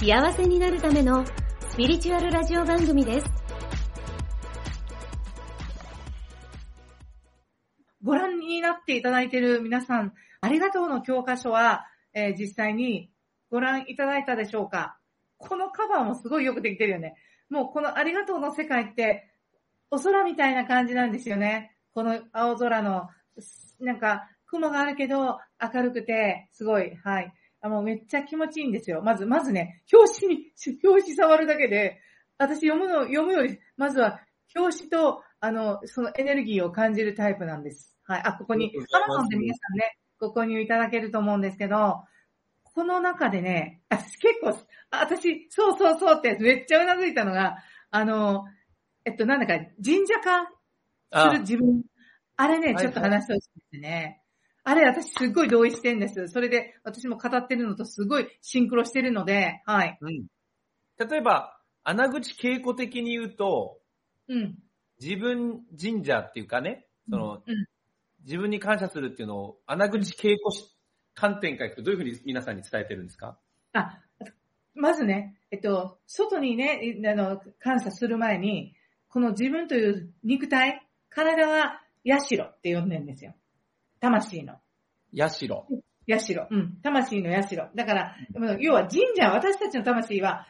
幸せになるためのスピリチュアルラジオ番組です。ご覧になっていただいている皆さん、ありがとうの教科書は、えー実際にご覧いただいたでしょうか？このカバーもすごいよくできてるよね。もうこのありがとうの世界って、お空みたいな感じなんですよね。この青空の、なんか、雲があるけど、明るくて、すごい、はい。あもうめっちゃ気持ちいいんですよ。まず、まずね、表紙に、表紙触るだけで、私読むの、読むより、まずは、表紙と、あの、そのエネルギーを感じるタイプなんです。はい。あ、ここにありがとう、ございます Amazon で皆さんね、ご購入いただけると思うんですけど、この中でね、私結構、あ私、そうそうそうってめっちゃうなずいたのが、あの、えっと、なんだか、神社化すある自分。あれね、はいちょっと話してほしいですね。あれ、私すっごい同意してんです。それで、私も語ってるのとすごいシンクロしてるので、はい。うん。例えば、穴口稽古的に言うと、うん。自分神社っていうかね、その、うん。自分に感謝するっていうのを、穴口稽古し観点からいくとどういうふうに皆さんに伝えてるんですか？あ、まずね、えっと、外にね、いあの、感謝する前に、この自分という肉体、体は、社って呼んでるんですよ。魂の。社。社。うん。魂の社。だから、要は神社、私たちの魂は、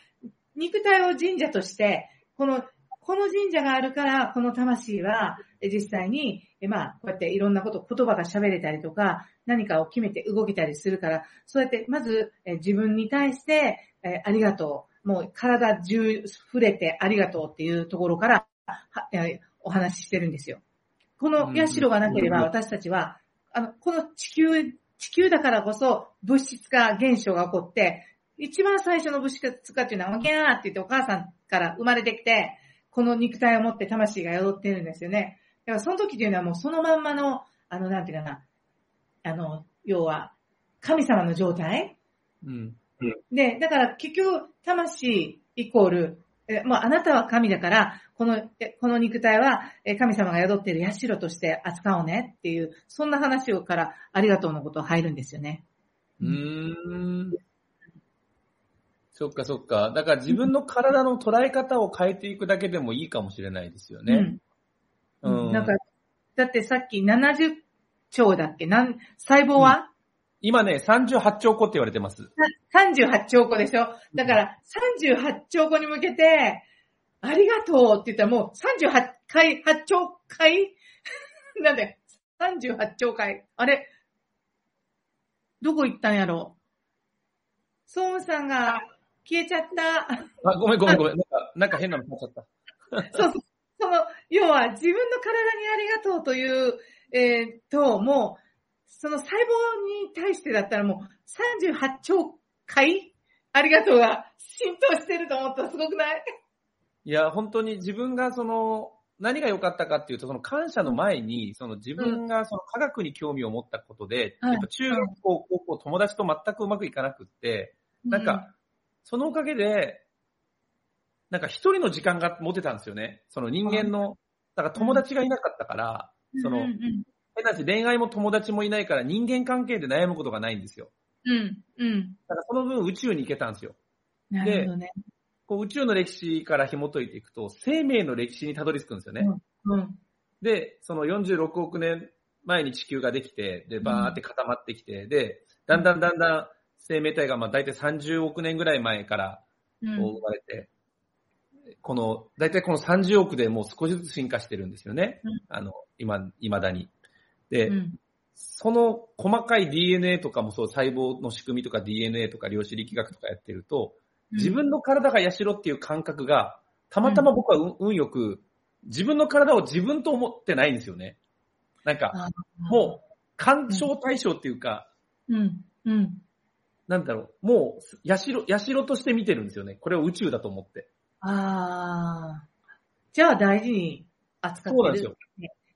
肉体を神社として、この、この神社があるから、この魂は、え実際に、えまあ、こうやっていろんなこと、言葉が喋れたりとか、何かを決めて動けたりするから、そうやって、まず、え自分に対して、えありがとう。もう、体中触れてありがとうっていうところから、お話ししてるんですよ。この社がなければ、うん私たちは、あの、この地球、地球だからこそ物質化現象が起こって、一番最初の物質化っていうのは、ギャーって言ってお母さんから生まれてきて、この肉体を持って魂が宿ってるんですよね。だからその時っていうのはもうそのまんまの、あの、なんていうかな、あの、要は、神様の状態？うん。で、だから結局、魂イコール、えもうあなたは神だから、この、えこの肉体はえ神様が宿っている社として扱おうねっていう、そんな話をからありがとうのこと入るんですよね。うーん。そっかそっか。だから自分の体の捉え方を変えていくだけでもいいかもしれないですよね。うん。うん。なんか、だってさっき70兆だっけ？なん細胞は、今ね、38兆個って言われてます。38兆個でしょ？だから38兆個に向けて、ありがとうって言ったらもう38回、8兆回？なんで、38兆回。あれ？どこ行ったんやろ？総務さんが消えちゃった。あ、ごめんごめんごめん。なんか、なんか変なの買っちゃった。そうそう。その、要は自分の体にありがとうという、えーと、もう、その細胞に対してだったらもう38兆回？ありがとうが浸透してると思ったらすごくない？いや、本当に自分がその、何が良かったかっていうと、その感謝の前に、その自分がその科学に興味を持ったことで、はいやっぱ中学校、高校、友達と全くうまくいかなくって、なんか、そのおかげで、なんか一人の時間が持てたんですよね。その人間の、だから友達がいなかったから、そのうん、うん変な話、恋愛も友達もいないから人間関係で悩むことがないんですよ。うん、うん。だからその分宇宙に行けたんですよ。なるほどね。こう宇宙の歴史から紐解いていくと、生命の歴史にたどり着くんですよね。うん。で、その46億年前に地球ができて、で、バーって固まってきて、で、だんだんだんだん生命体がまあ大体30億年ぐらい前からうんこう生まれて、この、大体この30億でもう少しずつ進化してるんですよね。うんあの、今、未だに。で、うんその細かい DNA とかもそう、細胞の仕組みとか DNA とか量子力学とかやってると、自分の体が社っていう感覚が、たまたま僕は運運よく、自分の体を自分と思ってないんですよね。なんか、あもう、干渉対象っていうか、うん、うん。なんだろう、もう、やしろ、やしろとして見てるんですよね。これを宇宙だと思って。ああ。じゃあ大事に扱ってる。そうなんですよ。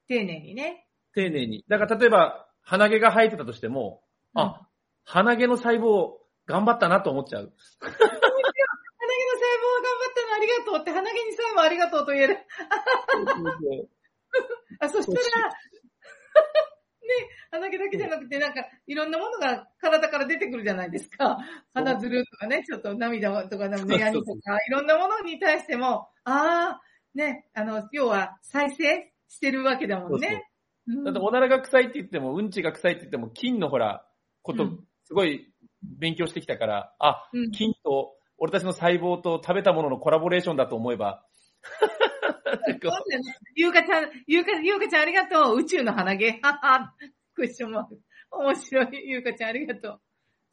丁寧にね。丁寧に。だから例えば、鼻毛が生えてたとしても、あ、鼻毛の細胞、頑張ったなと思っちゃう。りがとうって、鼻毛にさえもありがとうと言える。あ、そしたら、ね、鼻毛だけじゃなくて、なんか、いろんなものが体から出てくるじゃないですか。鼻ずるとかね、ちょっと涙とか、目やにとか、いろんなものに対しても、ああ、ね、あの、要は再生してるわけだもんね。だって、おならが臭いって言っても、うんちが臭いって言っても、菌のほら、こと、すごい勉強してきたから、あ、うん。菌と、俺たちの細胞と食べたもののコラボレーションだと思えば、そうだよねゆうかちゃん、ゆうか、ゆうかちゃんありがとう。宇宙の鼻毛。はは。クッションマーク。面白い。ゆうかちゃんありがとう。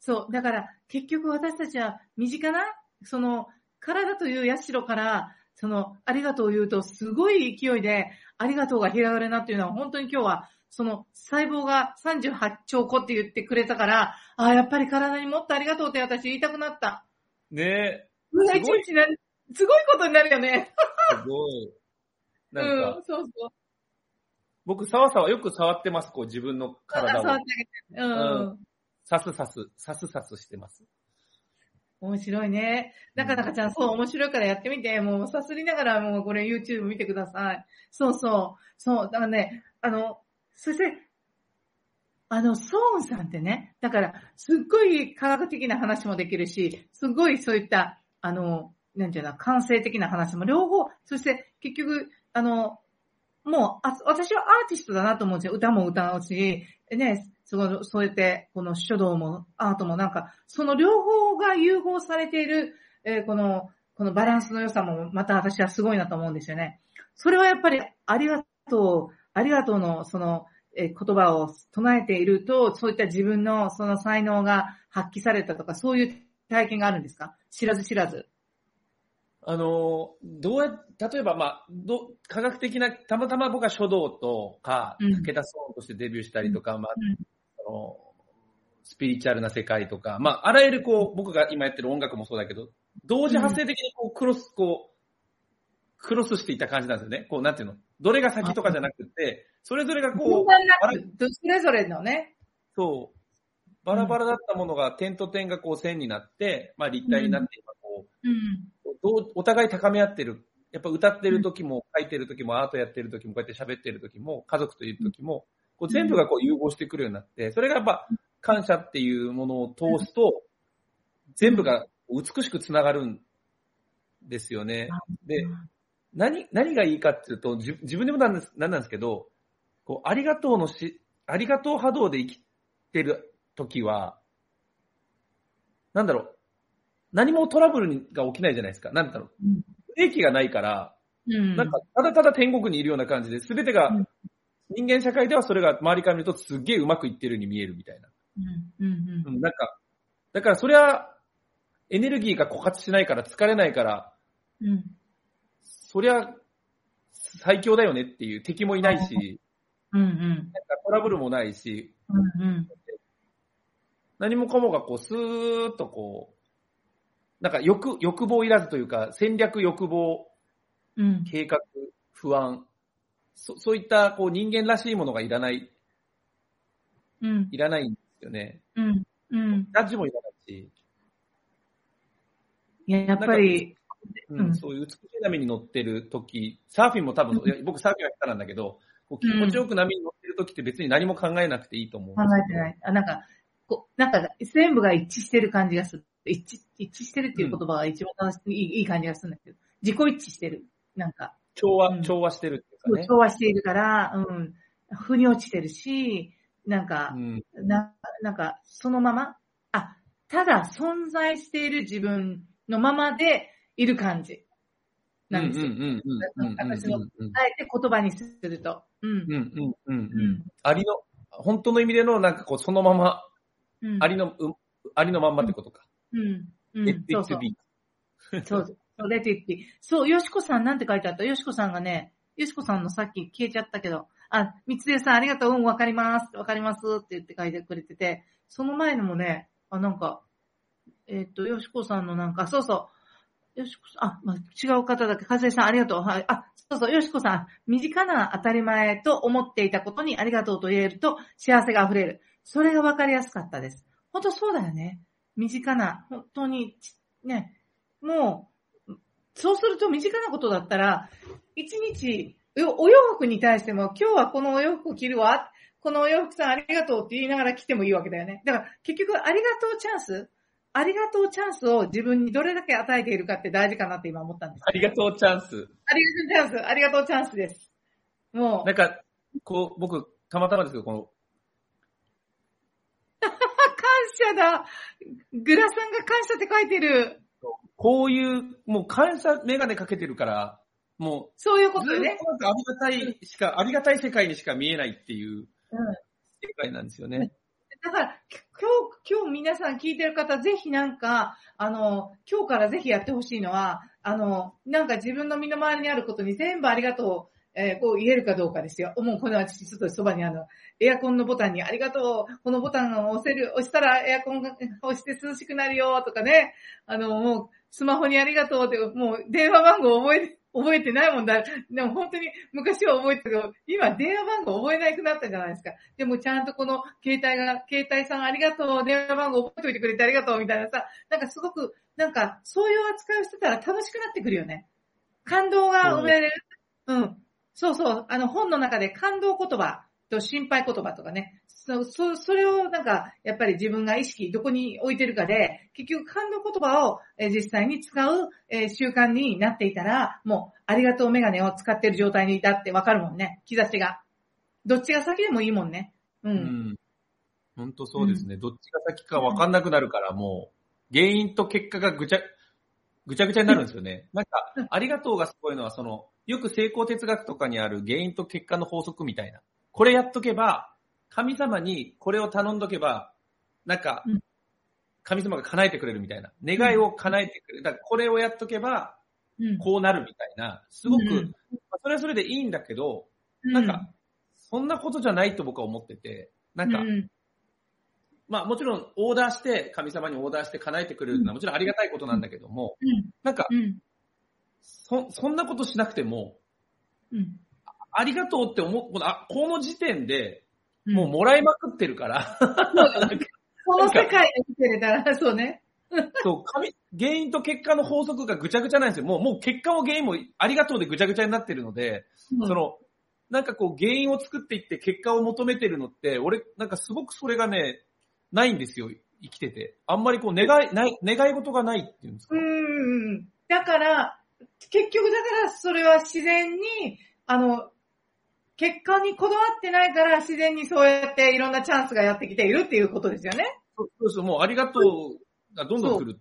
そう。だから、結局私たちは身近な、その、体という社から、その、ありがとうを言うと、すごい勢いで、ありがとうが広がるなっていうのは、本当に今日は、その、細胞が38兆個って言ってくれたから、ああ、やっぱり体にもっとありがとうって私言いたくなった。ねうわ、一すごい日な、すごいことになるよね。すごい。なんか、うん、そうそう。僕、さわさわよく触ってます、こう、自分の体を触っ。てあげて。うん。さすさす、さすさすしてます。面白いね。なかなかちゃん、そう、面白いからやってみて、もう、さすりながら、もう、これ YouTube 見てください。そうそう。そう、だからね、あの、そして、あの、ソーンさんってね、だから、すっごい科学的な話もできるし、すっごいそういった、あの、なんていうの、感性的な話も両方、そして結局、あの、もう、あ私はアーティストだなと思うんですよ。歌も歌うし、ね、そのそうやって、この書道もアートもなんか、その両方が融合されている、えーこの、このバランスの良さもまた私はすごいなと思うんですよね。それはやっぱり、ありがとう、ありがとうの、その、言葉を唱えていると、そういった自分のその才能が発揮されたとか、そういう体験があるんですか？知らず知らず。あの、どうや、例えば、まあ、ど、科学的な、たまたま僕は書道とか、うん。武田壮としてデビューしたりとか、まあうん、あの、スピリチュアルな世界とか、まあ、あらゆるこう、僕が今やってる音楽もそうだけど、同時発生的にこう、クロス、こう、クロスしていった感じなんですよね。こう、なんていうの？どれが先とかじゃなくて、それぞれがこう、それぞれのね。そう、バラバラだったものが点と点がこう線になって、まあ立体になって、今こう、うん。お互い高め合ってる。やっぱ歌ってる時も、書いてる時も、アートやってる時も、こうやって喋ってる時も、家族といる時も、こう全部がこう融合してくるようになって、それがやっぱ感謝っていうものを通すと、全部が美しくつながるんですよね。で、何、何がいいかっていうと、自自分でもなんです、なんなんですけど、こう、ありがとうのし、ありがとう波動で生きてる時は、なんだろう、何もトラブルが起きないじゃないですか。なんだろう、うんブレーキがないから、うん。なんか、ただただ天国にいるような感じで、すべてが、うん人間社会ではそれが周りから見るとすっげえうまくいってるように見えるみたいな。うん。うん。うん、なんか、だからそれは、エネルギーが枯渇しないから疲れないから、うん。そりゃ、最強だよねっていう敵もいないし、うん。うん。なんかトラブルもないし、うん。何もかもがこう、スーッとこう、なんか欲、欲望いらずというか、戦略、欲望、うん。計画、不安、そそういったこう人間らしいものがいらない、うん。いらないんですよね。うん。うん。ジャッジもいらないし、いや、やっぱり、うんうんそういう美しい波に乗ってる時、サーフィンも多分、いや僕サーフィンは下手なんだけど、こう気持ちよく波に乗ってる時って別に何も考えなくていいと思う。考えてない。あ、なんか、こう、なんか、全部が一致してる感じがする。一致、一致してるっていう言葉が一番楽しいいいい感じがするんだけど、自己一致してる。なんか、調和、うん調和してるっていうかね。調和しているから、うん、腑に落ちてるし、なんかう、ん。な、なんか、そのまま、あ、ただ存在している自分のままでいる感じ。なんですよ。うん私のあえて言葉にすると。うんうんうんうんうん。ありの、本当の意味でのなんかこうそのまま、うん。ありの、うありのまんまってことか。うん。うん。Let そう it そう。そうそう。let it be. そう、よしこさんなんて書いてあったよしこさんがね、よしこさんのさっき消えちゃったけど、あ、みつえさんありがとう、うん、わかります、わかりますって言って書いてくれてて、その前のもね、あ、なんか、えっ、と、よしこさんのなんか、そうそう。よしこさん、あ、まあ、違う方だけ、かずえさんありがとう。はい。あ、そうそう、よしこさん、身近な当たり前と思っていたことにありがとうと言えると幸せが溢れる。それがわかりやすかったです。本当そうだよね。身近な、本当に、ね、もう、そうすると身近なことだったら、一日、お洋服に対しても、今日はこのお洋服を着るわ、このお洋服さんありがとうって言いながら着てもいいわけだよね。だから結局ありがとうチャンスありがとうチャンスを自分にどれだけ与えているかって大事かなって今思ったんです。ありがとうチャンス。ありがとうチャンス。ありがとうチャンスです。もう。なんか、こう、僕、たまたまですけど、この、感謝だグラさんが感謝って書いてる。こういう、もう感謝メガネかけてるから、もう、そういうことよね。ありがたいしか、ありがたい世界にしか見えないっていううん。世界なんですよね。だから、今日、今日皆さん聞いてる方、ぜひなんか、あの、今日からぜひやってほしいのは、あの、なんか自分の身の回りにあることに全部ありがとう、えーこう言えるかどうかですよ。もうこれは私ちょっとそばにあの、エアコンのボタンにありがとう、このボタンを押せる、押したらエアコンが押して涼しくなるよとかね、あの、もうスマホにありがとうって、もう電話番号覚え、覚えてないもんだ。でも本当に昔は覚えてたけど、今電話番号覚えなくなったじゃないですか。でもちゃんとこの携帯が、携帯さんありがとう、電話番号覚えておいてくれてありがとうみたいなさ、なんかすごく、なんかそういう扱いをしてたら楽しくなってくるよね。感動が生まれる。うん。そうそう。あの本の中で感動言葉と心配言葉とかね。そ、そ、それをなんか、やっぱり自分が意識どこに置いてるかで、結局感動言葉を、えー実際に使う、えー習慣になっていたら、もう、ありがとうメガネを使ってる状態にいたってわかるもんね。兆しが。どっちが先でもいいもんね。う。うんん。本当そうですね。どっちが先か分かんなくなるから、もう、原因と結果がぐちゃ、ぐちゃぐちゃになるんですよね。なんかうん、ありがとうがすごいのは、その、よく成功哲学とかにある原因と結果の法則みたいな。これやっとけば、神様にこれを頼んどけば、なんかうん、神様が叶えてくれるみたいな。願いを叶えてくれる。だからこれをやっとけば、うん。こうなるみたいな。すごく、うんまあそれはそれでいいんだけど、うんなんか、そんなことじゃないと僕は思ってて、なんか、うんまあもちろんオーダーして、神様にオーダーして叶えてくれるのはもちろんありがたいことなんだけども、うん。なんか、うん。そ、そんなことしなくても、うん。ありがとうって思う、あ、この時点で、うん。もうもらいまくってるから、この世界で生きてれたら、そうね。そう、神、原因と結果の法則がぐちゃぐちゃなんですよ。もう、もう結果も原因もありがとうでぐちゃぐちゃになってるので、うんその、なんかこう原因を作っていって結果を求めてるのって、俺、なんかすごくそれがね、ないんですよ、生きてて。あんまりこう願い、ない、願い事がないっていうんですか？うん。だから、結局だからそれは自然に、あの、結果にこだわってないから自然にそうやっていろんなチャンスがやってきているっていうことですよね。そうそうそう、もうありがとうがどんどん来る。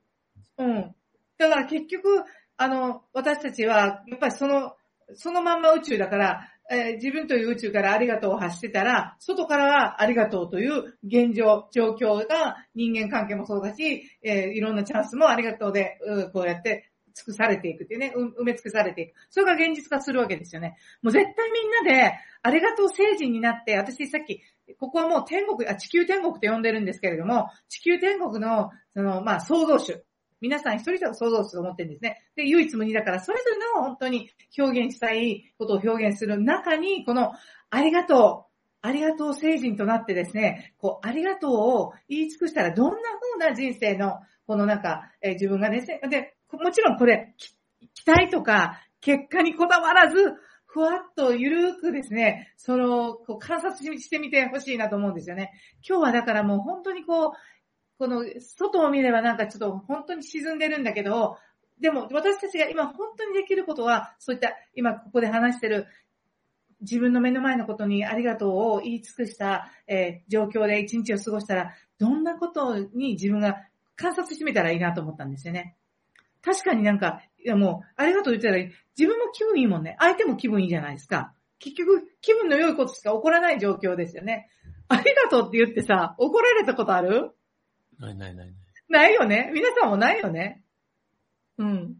うん。だから結局、あの、私たちは、やっぱりその、そのまんま宇宙だから、えー自分という宇宙からありがとうを発してたら、外からはありがとうという現状、状況が人間関係もそうだし、えーいろんなチャンスもありがとうで、うこうやって尽くされていくっていうね、埋め尽くされていく。それが現実化するわけですよね。もう絶対みんなで、ありがとう星人になって、私さっき、ここはもう天国、あ、地球天国と呼んでるんですけれども、地球天国の、その、まあ、創造主。皆さん一人一人創造主と思ってるんですね。で、唯一無二だから、それぞれの本当に表現したいことを表現する中に、この、ありがとう、ありがとう星人となってですね、こう、ありがとうを言い尽くしたら、どんな風な人生の、このなんか、えー自分がですね、で、もちろんこれ、期待とか、結果にこだわらず、ふわっとゆるくですね、その、こう観察ししてみてほしいなと思うんですよね。今日はだからもう本当にこう、この外を見ればなんかちょっと本当に沈んでるんだけど、でも私たちが今本当にできることは、そういった今ここで話してる自分の目の前のことにありがとうを言い尽くした、えー状況で一日を過ごしたら、どんなことに自分が観察してみたらいいなと思ったんですよね。確かになんか、いやもう、ありがとう言ったら自分も気分いいもんね。相手も気分いいじゃないですか。結局、気分の良いことしか起こらない状況ですよね。ありがとうって言ってさ、怒られたことある？ないないないない。ないよね皆さんもないよねうん。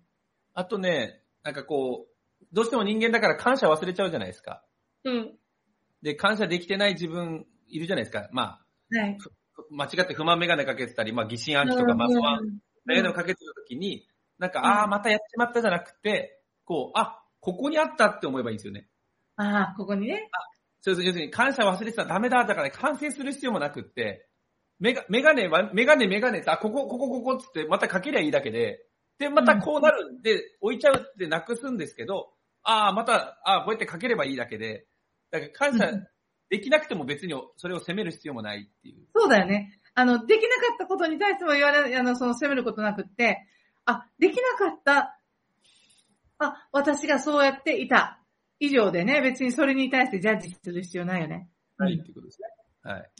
あとね、なんかこう、どうしても人間だから感謝忘れちゃうじゃないですか。うん。で、感謝できてない自分いるじゃないですか。まあ、はい。間違って不満メガネかけてたり、まあ疑心暗鬼とか、まあ不安メガネをかけてるときに、なんか、ああ、またやっちまったじゃなくて、こう、あ、ここにあったって思えばいいんですよね。ああ、ここにね。そうそう、要するに感謝忘れてたらダメだ、だから、ね、反省する必要もなくって、メガメガネは、メガネ、メガネって、あ、ここ、ここ、ここっつって、またかけりゃいいだけで、で、またこうなるんで、置いちゃうってなくすんですけど、ああ、また、ああ、こうやってかければいいだけで、だから感謝うんできなくても別にそれを責める必要もないっていう。そうだよね。あの、できなかったことに対しても言われ、あの、その責めることなくって、あ、できなかった。あ、私がそうやっていた。以上でね、別にそれに対してジャッジする必要ないよね。はい、ってことですね。はい。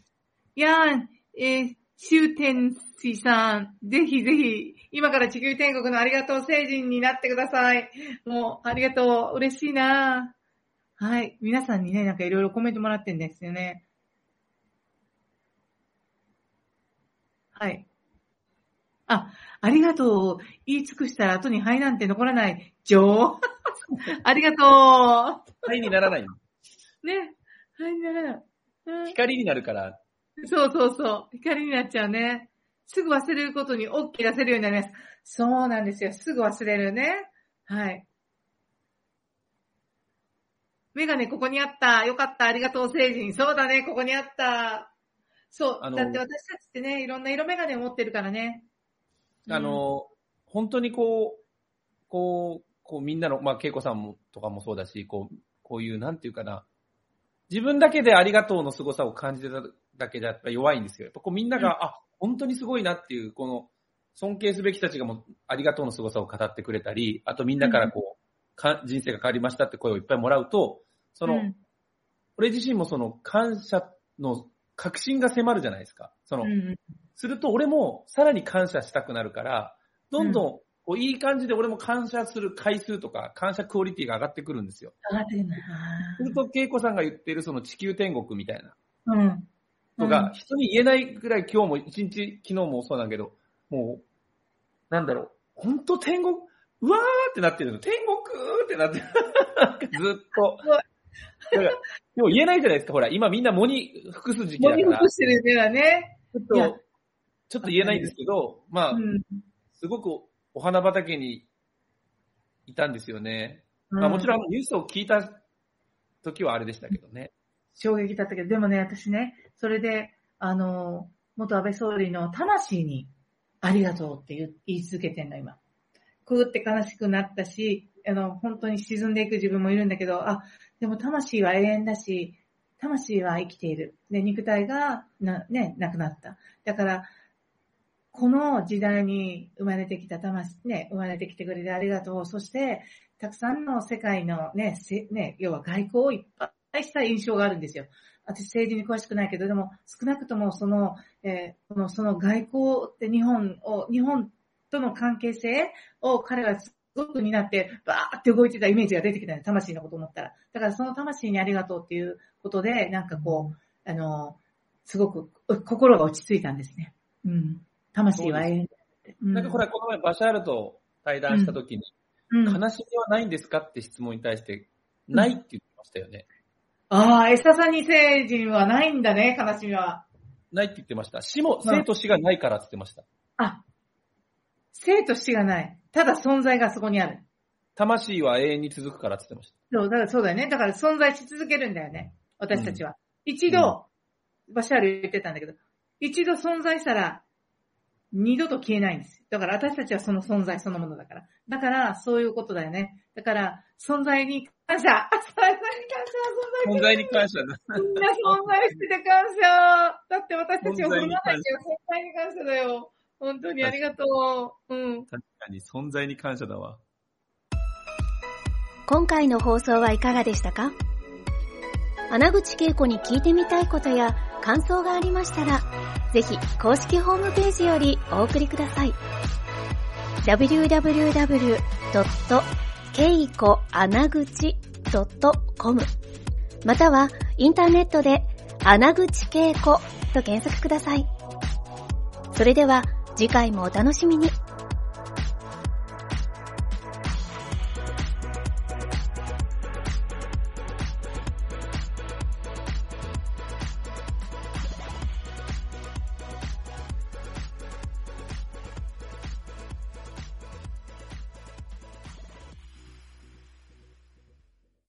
いやー、えー、終天使さん、ぜひぜひ、今から地球天国のありがとう星人になってください。もう、ありがとう。嬉しいなはい。皆さんにね、なんかいろいろコメントもらってんですよね。はい。あ、ありがとう。言い尽くしたら後に灰なんて残らない。ジョー ありがとはいにならない。う。ね。はい、ならない。うん光になるから、そうそうそう。光になっちゃうね。すぐ忘れることに OK 出せるようになります。そうなんですよ。すぐ忘れるね。はい。メガネここにあった。よかった。ありがとう、星人。そうだね。ここにあった。そう。だって私たちってね、いろんな色メガネを持ってるからね。あの、本当にこう、こう、こうみんなの、まあ、恵子さんもとかもそうだし、こう、こういう、なんていうかな、自分だけでありがとうの凄さを感じてただけでやっぱ弱いんですよ。やっぱこうみんなが、うん。あ、本当にすごいなっていう、この、尊敬すべき人たちがもうありがとうの凄さを語ってくれたり、あとみんなからこう、か人生が変わりましたって声をいっぱいもらうと、その、うん。俺自身もその感謝の確信が迫るじゃないですか。その、うんすると俺もさらに感謝したくなるから、どんどんこういい感じで俺も感謝する回数とか感謝クオリティが上がってくるんですよ。上がってるな。すると、恵子さんが言ってるその地球天国みたいなうん。のが、人に言えないぐらい今日も一日、昨日もそうなんだけど、もう、なんだろう、本当天国、うわーってなってるの。天国ってなってる。ずっと。だから、でも言えないじゃないですか。ほら、今みんな藻に服す時期だから。もみほくしてる目はね。ちょっと、ちょっと言えないんですけど、まあう、ん。すごくお花畑にいたんですよね。まあもちろんニュースを聞いた時はあれでしたけどね。衝撃だったけど、でもね、私ね、それで、あの、元安倍総理の魂にありがとうって言い続けてんの、今。くーって悲しくなったし、あの、本当に沈んでいく自分もいるんだけど、あ、でも魂は永遠だし、魂は生きている。で、肉体が、な、ね、なくなった。だから、この時代に生まれてきた魂、ね、生まれてきてくれてありがとう。そして、たくさんの世界のね、ね、要は外交をいっぱいした印象があるんですよ。私政治に詳しくないけど、でも少なくともその、えーこのその外交って日本を、日本との関係性を彼はすごく担って、バーって動いてたイメージが出てきたね、魂のこと思ったら。だからその魂にありがとうっていうことで、なんかこう、あの、すごく心が落ち着いたんですね。うん。魂は永遠だって。うなんかほら、この前バシャールと対談した時に、うん、悲しみはないんですかって質問に対して、ないって言ってましたよね。ああ、エササニ星人はないんだね、悲しみは。ないって言ってました。死も、うん生と死がないからって言ってました。あ、生と死がない。ただ存在がそこにある。魂は永遠に続くからって言ってました。そう、だからそうだよね。だから存在し続けるんだよね。私たちは。一度、バシャール言ってたんだけど、一度存在したら、二度と消えないんですよ。だから私たちはその存在そのものだから。だから、そういうことだよね。だから、存在に感謝 存在に感謝存在に感謝だ。みんな存在してて感謝だって私たちを振る舞わないけど、存在に感謝だよ。本当にありがとう。うん。確かに存在に感謝だわ。今回の放送はいかがでしたか？穴口恵子に聞いてみたいことや感想がありましたら、ぜひ公式ホームページよりお送りください。www.keikoanaguchi.com またはインターネットで穴口恵子と検索ください。それでは次回もお楽しみに。